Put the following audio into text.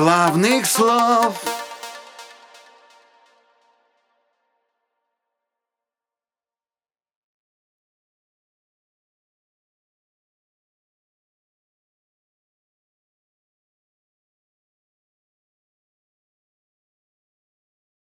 Главных слов.